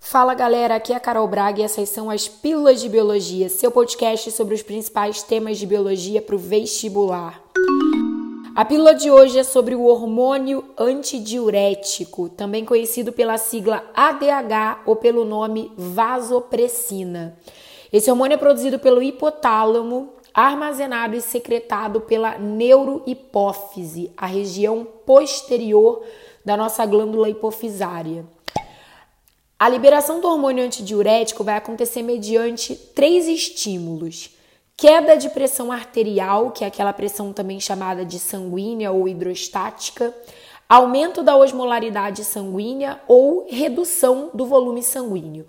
Fala galera, aqui é a Carol Braga e essas são as Pílulas de Biologia, seu podcast sobre os principais temas de biologia para o vestibular. A pílula de hoje é sobre o hormônio antidiurético, também conhecido pela sigla ADH ou pelo nome vasopressina. Esse hormônio é produzido pelo hipotálamo, armazenado e secretado pela neurohipófise, a região posterior da nossa glândula hipofisária. A liberação do hormônio antidiurético vai acontecer mediante três estímulos: queda de pressão arterial, que é aquela pressão também chamada de sanguínea ou hidrostática, aumento da osmolaridade sanguínea ou redução do volume sanguíneo.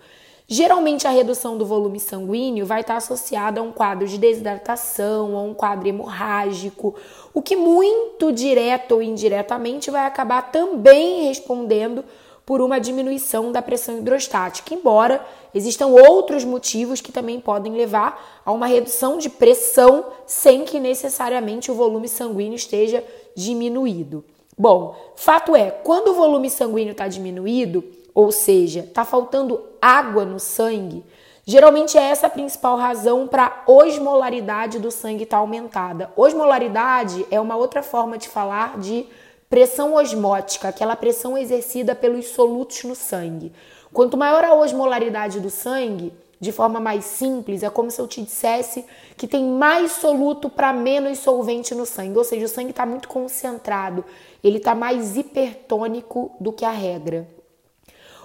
Geralmente, a redução do volume sanguíneo vai estar associada a um quadro de desidratação, a um quadro hemorrágico, o que muito direto ou indiretamente vai acabar também respondendo por uma diminuição da pressão hidrostática, embora existam outros motivos que também podem levar a uma redução de pressão sem que necessariamente o volume sanguíneo esteja diminuído. Bom, fato é, quando o volume sanguíneo está diminuído, ou seja, está faltando água no sangue, geralmente é essa a principal razão para a osmolaridade do sangue estar tá aumentada. Osmolaridade é uma outra forma de falar de Pressão osmótica, aquela pressão exercida pelos solutos no sangue. Quanto maior a osmolaridade do sangue, de forma mais simples, é como se eu te dissesse que tem mais soluto para menos solvente no sangue, ou seja, o sangue está muito concentrado, ele está mais hipertônico do que a regra.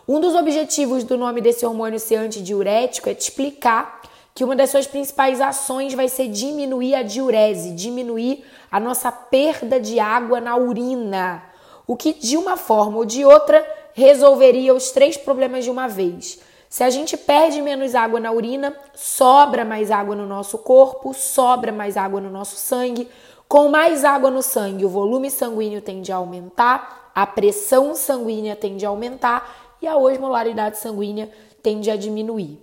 Um dos objetivos do nome desse hormônio ser antidiurético é te explicar que uma das suas principais ações vai ser diminuir a diurese, diminuir a nossa perda de água na urina, o que de uma forma ou de outra resolveria os três problemas de uma vez. Se a gente perde menos água na urina, sobra mais água no nosso corpo, sobra mais água no nosso sangue. Com mais água no sangue, o volume sanguíneo tende a aumentar, a pressão sanguínea tende a aumentar e a osmolaridade sanguínea tende a diminuir.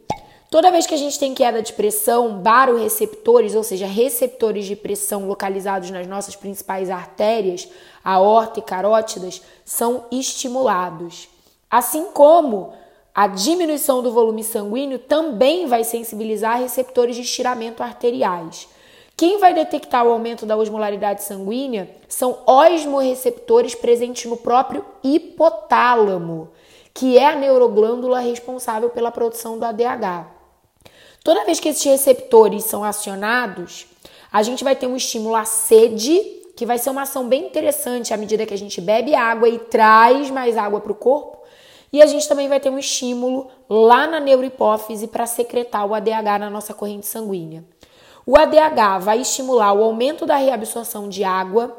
Toda vez que a gente tem queda de pressão, baroreceptores, ou seja, receptores de pressão localizados nas nossas principais artérias, aorta e carótidas, são estimulados. Assim como a diminuição do volume sanguíneo também vai sensibilizar receptores de estiramento arteriais. Quem vai detectar o aumento da osmolaridade sanguínea são osmoreceptores presentes no próprio hipotálamo, que é a neuroglândula responsável pela produção do ADH. Toda vez que esses receptores são acionados, a gente vai ter um estímulo à sede, que vai ser uma ação bem interessante à medida que a gente bebe água e traz mais água para o corpo. E a gente também vai ter um estímulo lá na neurohipófise para secretar o ADH na nossa corrente sanguínea. O ADH vai estimular o aumento da reabsorção de água,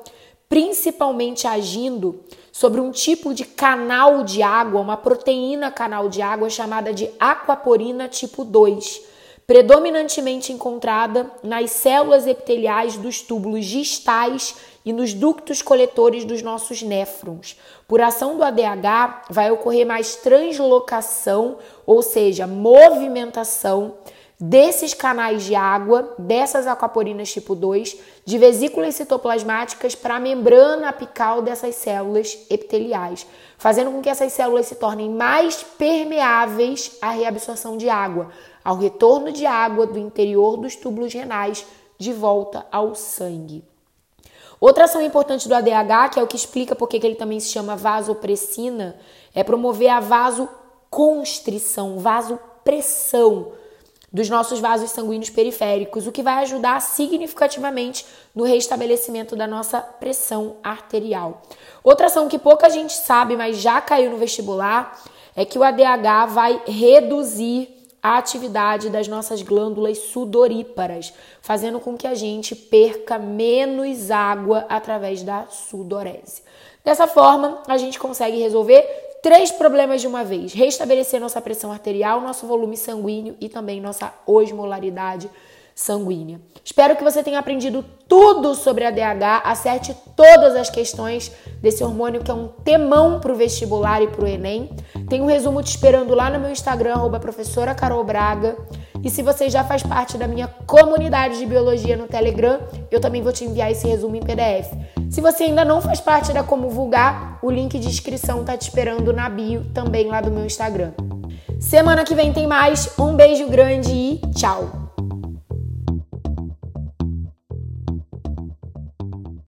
principalmente agindo sobre um tipo de canal de água, uma proteína canal de água chamada de aquaporina tipo 2 predominantemente encontrada nas células epiteliais dos túbulos distais e nos ductos coletores dos nossos néfrons. Por ação do ADH, vai ocorrer mais translocação, ou seja, movimentação desses canais de água, dessas aquaporinas tipo 2, de vesículas citoplasmáticas para a membrana apical dessas células epiteliais, fazendo com que essas células se tornem mais permeáveis à reabsorção de água, ao retorno de água do interior dos túbulos renais de volta ao sangue. Outra ação importante do ADH, que é o que explica porque que ele também se chama vasopressina, é promover a vasoconstrição, vasopressão dos nossos vasos sanguíneos periféricos, o que vai ajudar significativamente no restabelecimento da nossa pressão arterial. Outra ação que pouca gente sabe, mas já caiu no vestibular, é que o ADH vai reduzir a atividade das nossas glândulas sudoríparas, fazendo com que a gente perca menos água através da sudorese. Dessa forma, a gente consegue resolver três problemas de uma vez: restabelecer nossa pressão arterial, nosso volume sanguíneo e também nossa osmolaridade sanguínea. Espero que você tenha aprendido tudo sobre a DH, acerte todas as questões desse hormônio que é um temão para o vestibular e para o Enem. Tem um resumo te esperando lá no meu Instagram, arroba professora Carol Braga. E se você já faz parte da minha comunidade de biologia no Telegram, eu também vou te enviar esse resumo em PDF. Se você ainda não faz parte da Como Vulgar, o link de inscrição está te esperando na bio, também lá do meu Instagram. Semana que vem tem mais. Um beijo grande e tchau!